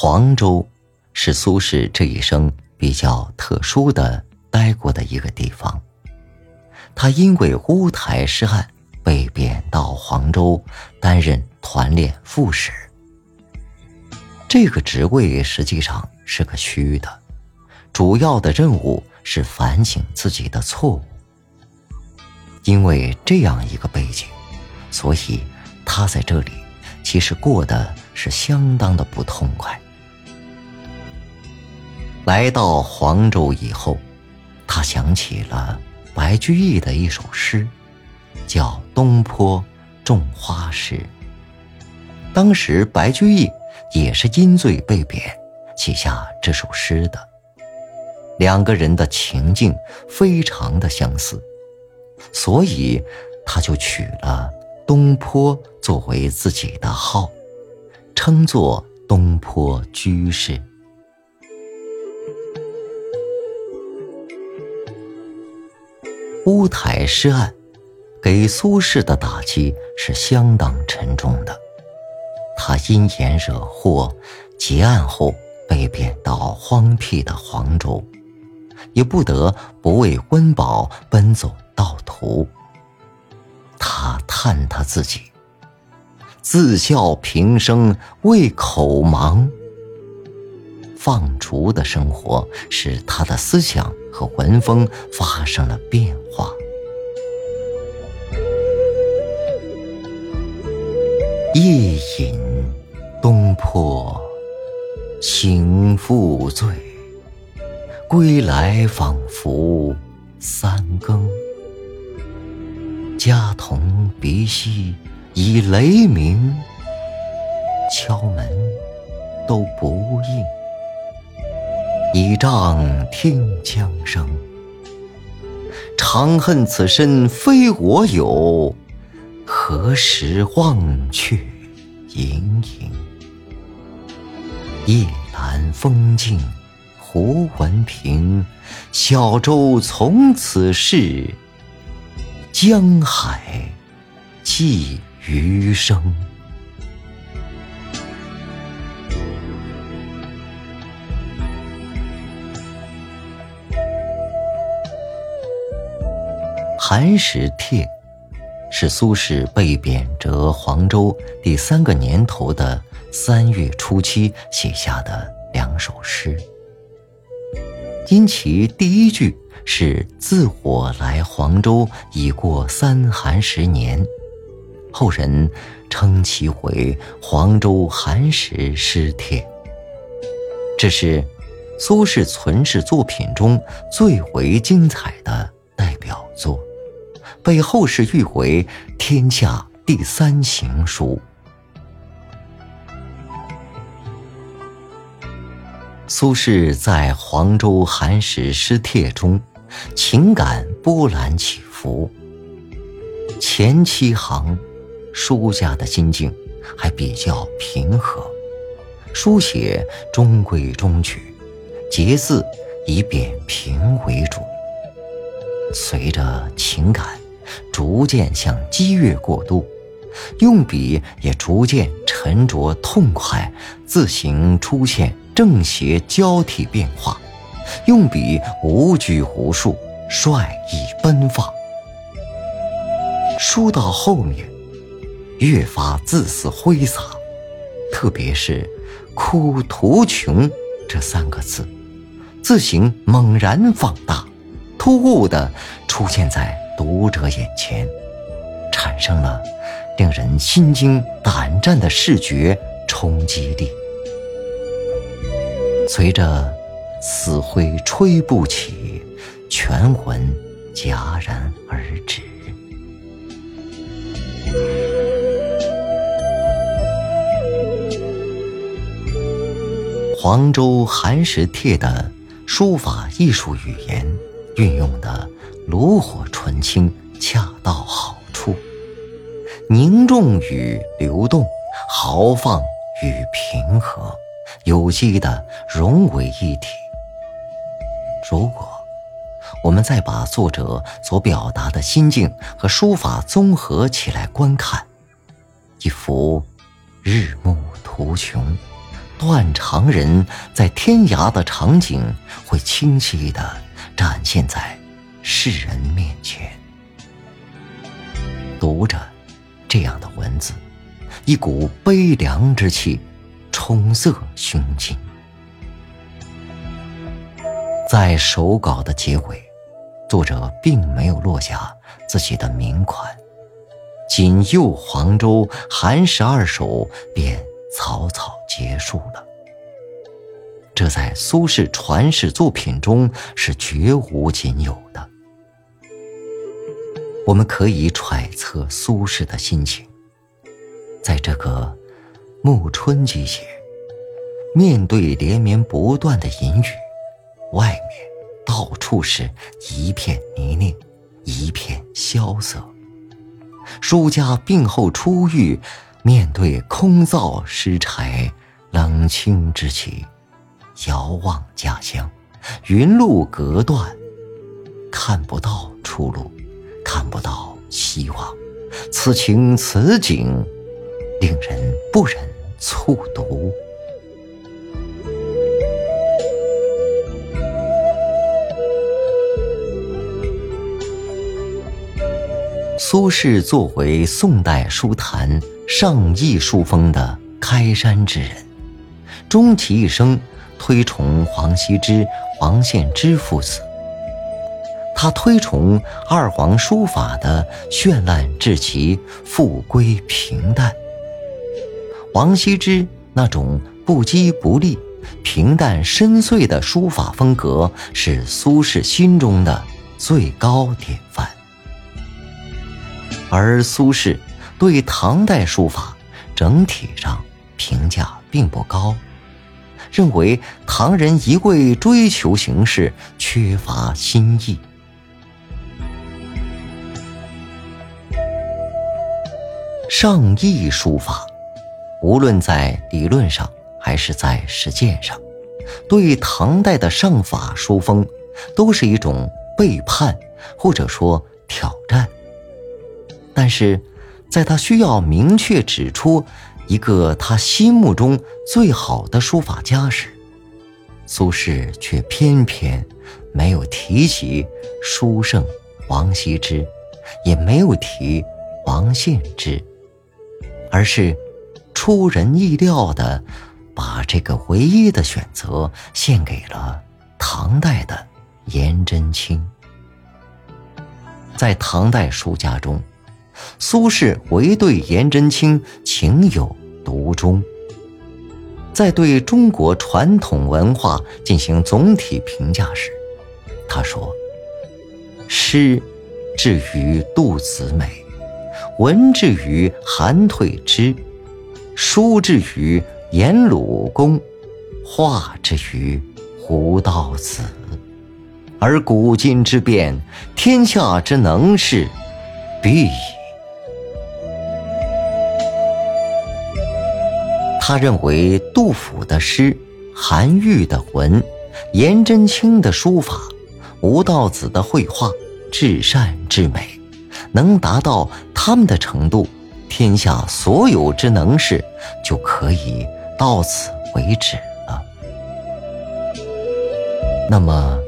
黄州是苏轼这一生比较特殊的待过的一个地方。他因为乌台诗案被贬到黄州担任团练副使。这个职位实际上是个虚的，主要的任务是反省自己的错误。因为这样一个背景，所以他在这里其实过得是相当的不痛快。来到黄州以后，他想起了白居易的一首诗，叫《东坡种花诗》。当时白居易也是因罪被贬，写下这首诗的。两个人的情境非常的相似，所以他就取了东坡作为自己的号，称作东坡居士。乌台诗案给苏轼的打击是相当沉重的。他因言惹祸，结案后被贬到荒僻的黄州，也不得不为温饱奔走盗途。他叹他自己，自笑平生为口忙。放逐的生活使他的思想和文风发生了变化。夜饮东坡醒复醉，归来仿佛三更。家童鼻息已雷鸣，敲门都不应。倚杖听江声，长恨此身非我有，何时忘却营营？夜阑风静胡闻平，小舟从此逝，江海寄余生。寒食帖是苏轼被贬谪黄州第三个年头的三月初七写下的两首诗。因其第一句是“自我来黄州，已过三寒十年”，后人称其为《黄州寒食诗帖》。这是苏轼存世作品中最为精彩的代表作。被后世誉为天下第三行书。苏轼在黄州寒食诗帖中，情感波澜起伏。前七行，书家的心境还比较平和，书写中规中矩，节字以扁平为主。随着情感。逐渐向激越过渡，用笔也逐渐沉着痛快，字形出现正邪交替变化，用笔无拘无束，率意奔放。书到后面，越发字似挥洒，特别是“哭途穷”这三个字，字形猛然放大，突兀地出现在。读者眼前，产生了令人心惊胆战的视觉冲击力。随着死灰吹不起，全文戛然而止。黄州寒食帖的书法艺术语言运用的。炉火纯青，恰到好处，凝重与流动，豪放与平和，有机的融为一体。如果我们再把作者所表达的心境和书法综合起来观看，一幅日暮途穷，断肠人在天涯的场景会清晰地展现在世人面前。读着这样的文字，一股悲凉之气冲塞胸襟。在手稿的结尾，作者并没有落下自己的名款，仅右黄州寒食二首便草草结束了。这在苏轼传世作品中是绝无仅有的。我们可以揣测苏轼的心情，在这个暮春季节，面对连绵不断的阴雨，外面到处是一片泥泞，一片萧瑟。书家病后初愈，面对空灶湿柴、冷清之气。遥望家乡，云路隔断，看不到出路，看不到希望。此情此景，令人不忍卒读。苏轼作为宋代书坛上亿书风的开山之人，终其一生。推崇王羲之、王献之父子，他推崇二黄书法的绚烂至极、富归平淡。王羲之那种不羁不立、平淡深邃的书法风格，是苏轼心中的最高典范。而苏轼对唐代书法整体上评价并不高。认为唐人一味追求形式，缺乏新意。上意书法，无论在理论上还是在实践上，对唐代的上法书风，都是一种背叛或者说挑战。但是，在他需要明确指出。一个他心目中最好的书法家时，苏轼却偏偏没有提起书圣王羲之，也没有提王献之，而是出人意料的把这个唯一的选择献给了唐代的颜真卿。在唐代书家中。苏轼唯对颜真卿情有独钟。在对中国传统文化进行总体评价时，他说：“诗至于杜子美，文至于韩退之，书至于颜鲁公，画至于胡道子，而古今之变，天下之能事，必矣。”他认为杜甫的诗、韩愈的文、颜真卿的书法、吴道子的绘画至善至美，能达到他们的程度，天下所有之能事就可以到此为止了。那么，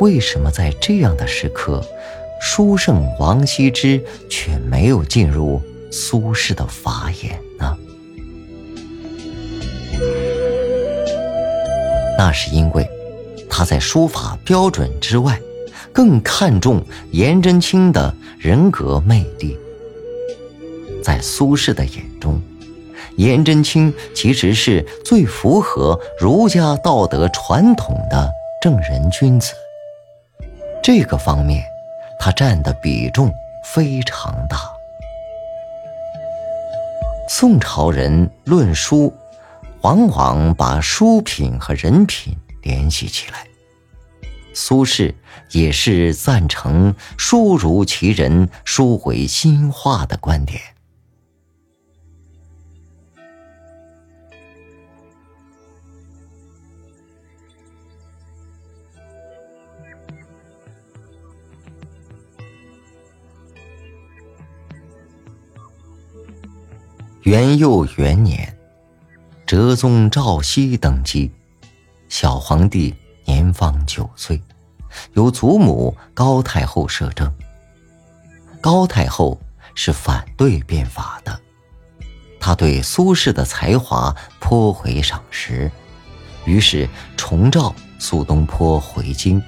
为什么在这样的时刻，书圣王羲之却没有进入苏轼的法眼呢？那是因为，他在书法标准之外，更看重颜真卿的人格魅力。在苏轼的眼中，颜真卿其实是最符合儒家道德传统的正人君子。这个方面，他占的比重非常大。宋朝人论书。往往把书品和人品联系起来。苏轼也是赞成“书如其人，书为心画”的观点。元佑元年。哲宗赵熙登基，小皇帝年方九岁，由祖母高太后摄政。高太后是反对变法的，她对苏轼的才华颇为赏识，于是重召苏东坡回京。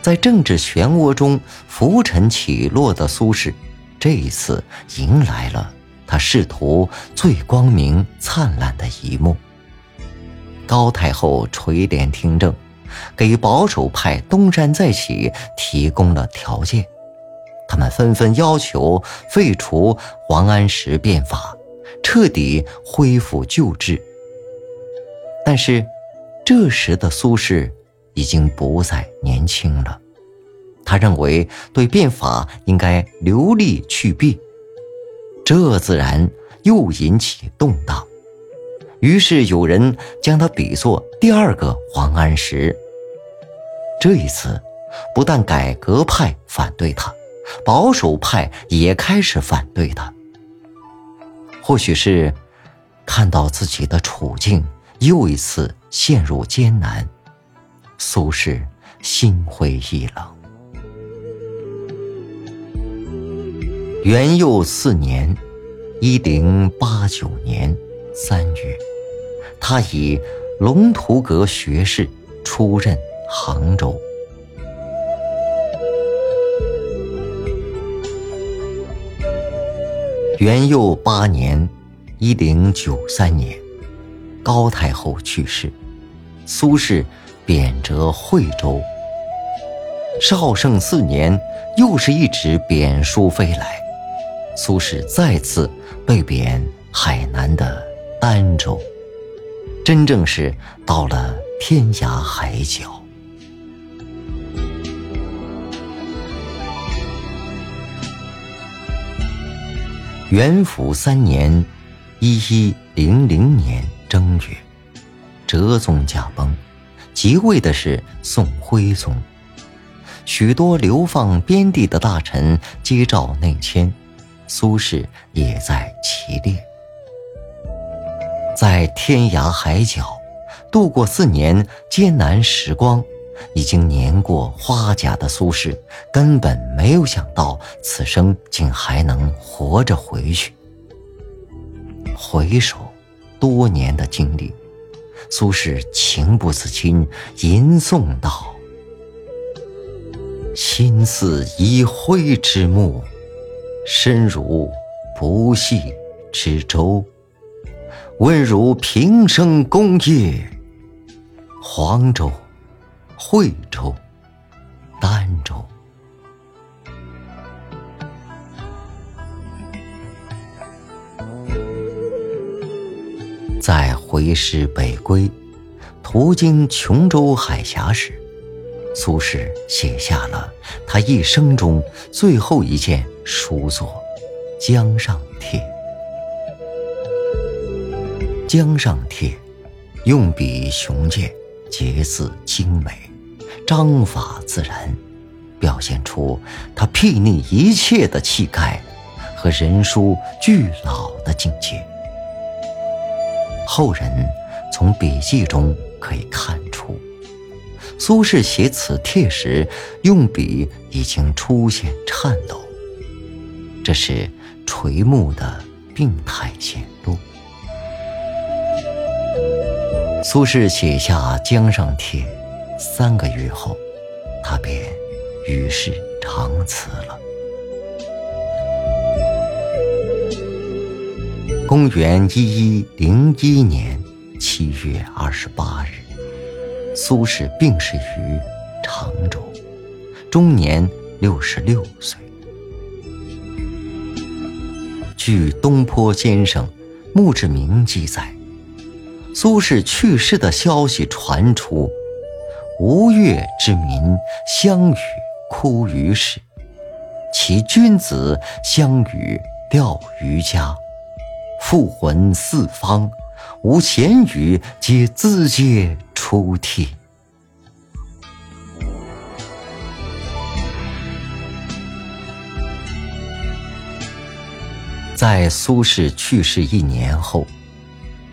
在政治漩涡中浮沉起落的苏轼，这一次迎来了他仕途最光明灿烂的一幕。高太后垂帘听政，给保守派东山再起提供了条件。他们纷纷要求废除王安石变法，彻底恢复旧制。但是，这时的苏轼已经不再年轻了。他认为对变法应该留力去弊，这自然又引起动荡。于是有人将他比作第二个王安石。这一次，不但改革派反对他。保守派也开始反对他。或许是看到自己的处境又一次陷入艰难，苏轼心灰意冷。元佑四年（一零八九年）三月，他以龙图阁学士出任杭州。元佑八年（一零九三年），高太后去世，苏轼贬谪惠州。绍圣四年，又是一纸贬书飞来，苏轼再次被贬海南的儋州，真正是到了天涯海角。元符三年（一一零零年）正月，哲宗驾崩，即位的是宋徽宗。许多流放边地的大臣接诏内迁，苏轼也在其列。在天涯海角度过四年艰难时光。已经年过花甲的苏轼，根本没有想到此生竟还能活着回去。回首多年的经历，苏轼情不自禁吟诵道：“心似已灰之木，身如不系之舟。问如平生功业，黄州。”惠州、儋州，在回师北归、途经琼州海峡时，苏轼写下了他一生中最后一件书作《江上帖》。《江上帖》用笔雄健，结字精美。章法自然，表现出他睥睨一切的气概和人书俱老的境界。后人从笔记中可以看出，苏轼写此帖时用笔已经出现颤抖，这是垂暮的病态显露。苏轼写下《江上帖》。三个月后，他便与世长辞了。公元一一零一年七月二十八日，苏轼病逝于常州，终年六十六岁。据东坡先生墓志铭记载，苏轼去世的消息传出。吴越之民相与哭于市，其君子相与吊于家，复魂四方，无闲语，皆自嗟出涕。在苏轼去世一年后，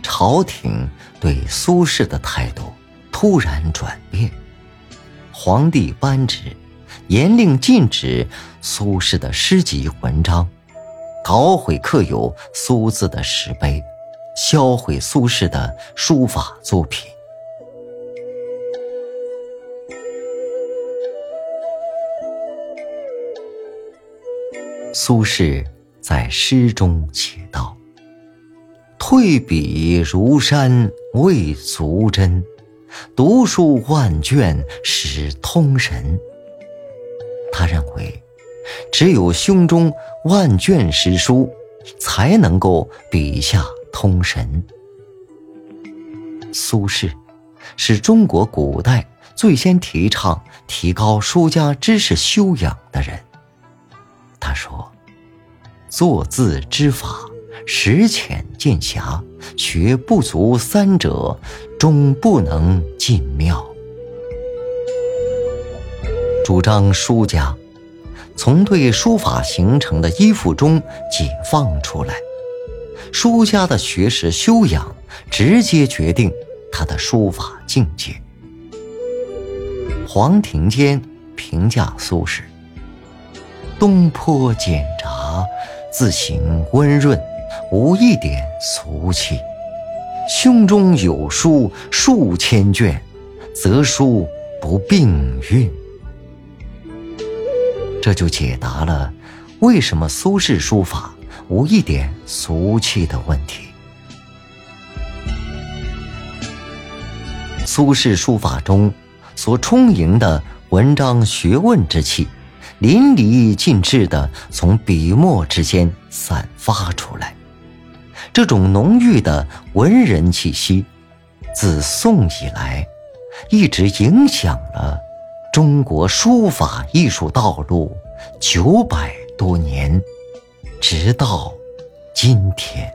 朝廷对苏轼的态度突然转变，皇帝颁旨，严令禁止苏轼的诗集文章，搞毁刻有苏字的石碑，销毁苏轼的书法作品。苏轼在诗中写道：“退笔如山未足真，读书万卷始通神。”他认为，只有胸中万卷诗书，才能够笔下通神。苏轼是中国古代最先提倡提高书家知识修养的人。他说：“作字之法，识浅见狭，学不足三者，终不能尽妙。”主张书家从对书法形成的依附中解放出来，书家的学识修养直接决定他的书法境界。黄庭坚评价苏轼。东坡简札，字形温润，无一点俗气。胸中有书数千卷，则书不并韵。这就解答了为什么苏轼书法无一点俗气的问题。苏轼书法中所充盈的文章学问之气。淋漓尽致的从笔墨之间散发出来，这种浓郁的文人气息，自宋以来，一直影响了中国书法艺术道路九百多年，直到今天。